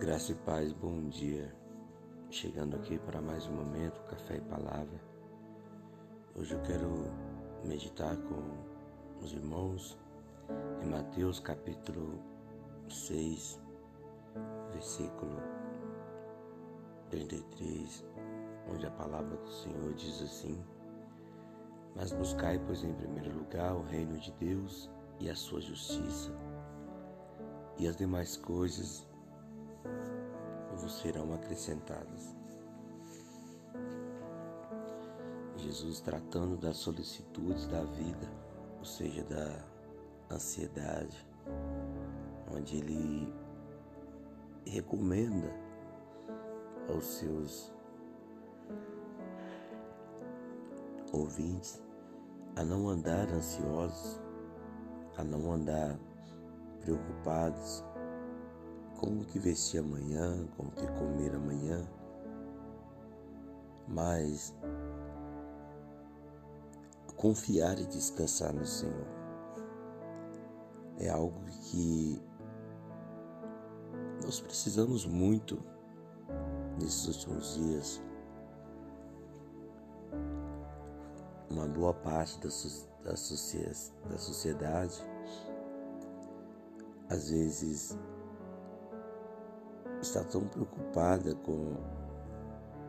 Graça e paz, bom dia. Chegando aqui para mais um momento, café e palavra. Hoje eu quero meditar com os irmãos em Mateus capítulo 6, versículo 33, onde a palavra do Senhor diz assim: Mas buscai, pois, em primeiro lugar o reino de Deus e a sua justiça, e as demais coisas vos serão acrescentadas. Jesus tratando das solicitudes da vida, ou seja, da ansiedade, onde ele recomenda aos seus ouvintes a não andar ansiosos, a não andar preocupados como que vestir amanhã, como que comer amanhã, mas confiar e descansar no Senhor é algo que nós precisamos muito nesses últimos dias. Uma boa parte da, da, da sociedade às vezes está tão preocupada com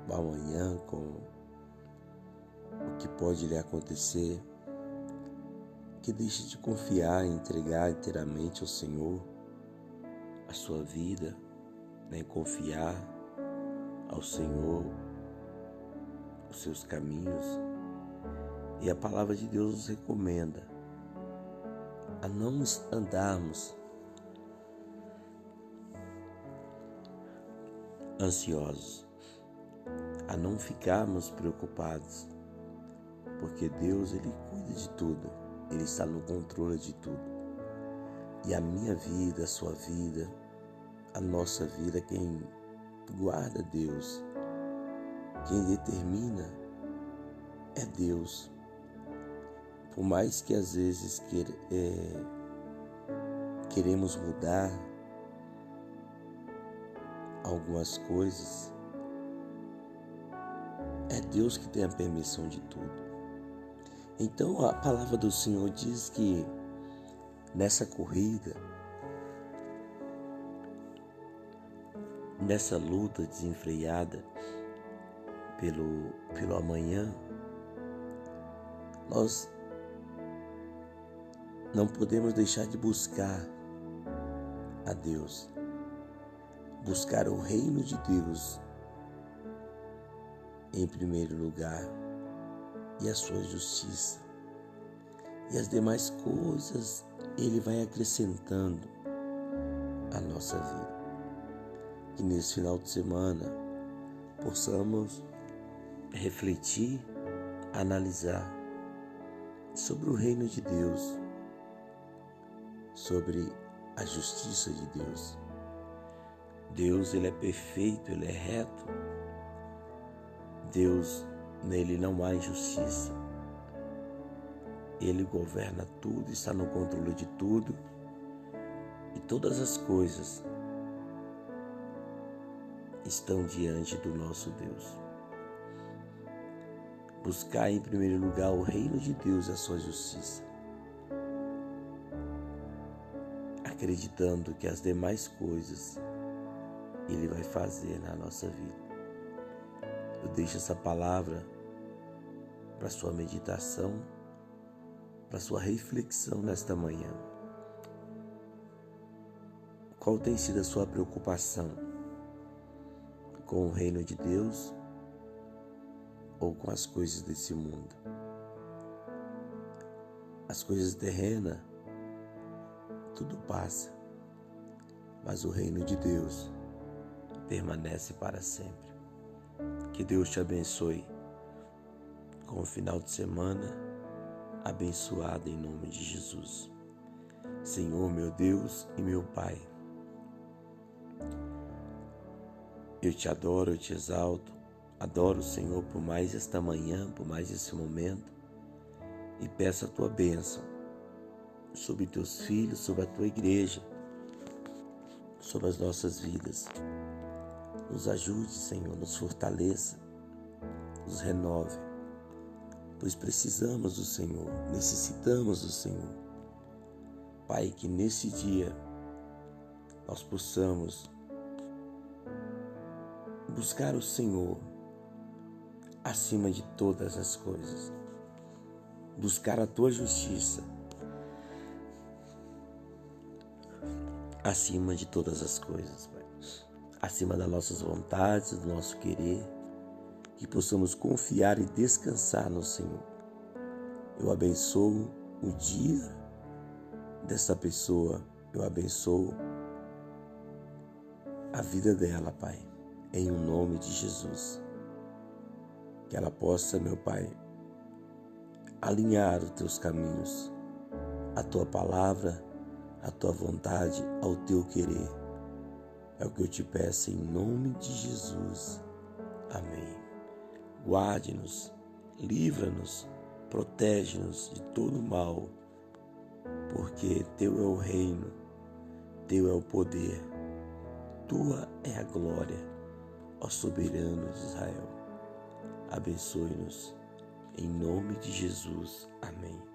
o amanhã, com o que pode lhe acontecer, que deixe de confiar e entregar inteiramente ao Senhor a sua vida, né? confiar ao Senhor os seus caminhos. E a palavra de Deus nos recomenda a não andarmos ansiosos, a não ficarmos preocupados, porque Deus ele cuida de tudo, ele está no controle de tudo. E a minha vida, a sua vida, a nossa vida, quem guarda Deus, quem determina é Deus. Por mais que às vezes é, queremos mudar, algumas coisas, é Deus que tem a permissão de tudo. Então a palavra do Senhor diz que nessa corrida, nessa luta desenfreada pelo, pelo amanhã, nós não podemos deixar de buscar a Deus buscar o reino de Deus em primeiro lugar e a sua justiça. E as demais coisas Ele vai acrescentando à nossa vida. Que nesse final de semana possamos refletir, analisar sobre o reino de Deus, sobre a justiça de Deus Deus, ele é perfeito, ele é reto. Deus, nele não há injustiça. Ele governa tudo, está no controle de tudo. E todas as coisas estão diante do nosso Deus. Buscar em primeiro lugar o reino de Deus e a sua justiça. Acreditando que as demais coisas ele vai fazer na nossa vida. Eu deixo essa palavra para sua meditação, para sua reflexão nesta manhã. Qual tem sido a sua preocupação com o reino de Deus ou com as coisas desse mundo? As coisas terrenas, tudo passa, mas o reino de Deus permanece para sempre. Que Deus te abençoe com o final de semana abençoado em nome de Jesus. Senhor, meu Deus e meu Pai, eu te adoro, eu te exalto, adoro o Senhor por mais esta manhã, por mais esse momento e peço a tua bênção sobre teus filhos, sobre a tua igreja sobre as nossas vidas. Nos ajude, Senhor, nos fortaleça, nos renove, pois precisamos do Senhor, necessitamos do Senhor. Pai, que nesse dia nós possamos buscar o Senhor acima de todas as coisas, buscar a tua justiça acima de todas as coisas, Pai. Acima das nossas vontades, do nosso querer, que possamos confiar e descansar no Senhor. Eu abençoo o dia dessa pessoa, eu abençoo a vida dela, Pai, em o nome de Jesus. Que ela possa, meu Pai, alinhar os teus caminhos, a tua palavra a tua vontade ao teu querer. É o que eu te peço em nome de Jesus. Amém. Guarde-nos, livra-nos, protege-nos de todo mal, porque teu é o reino, teu é o poder, tua é a glória, ó soberano de Israel. Abençoe-nos, em nome de Jesus. Amém.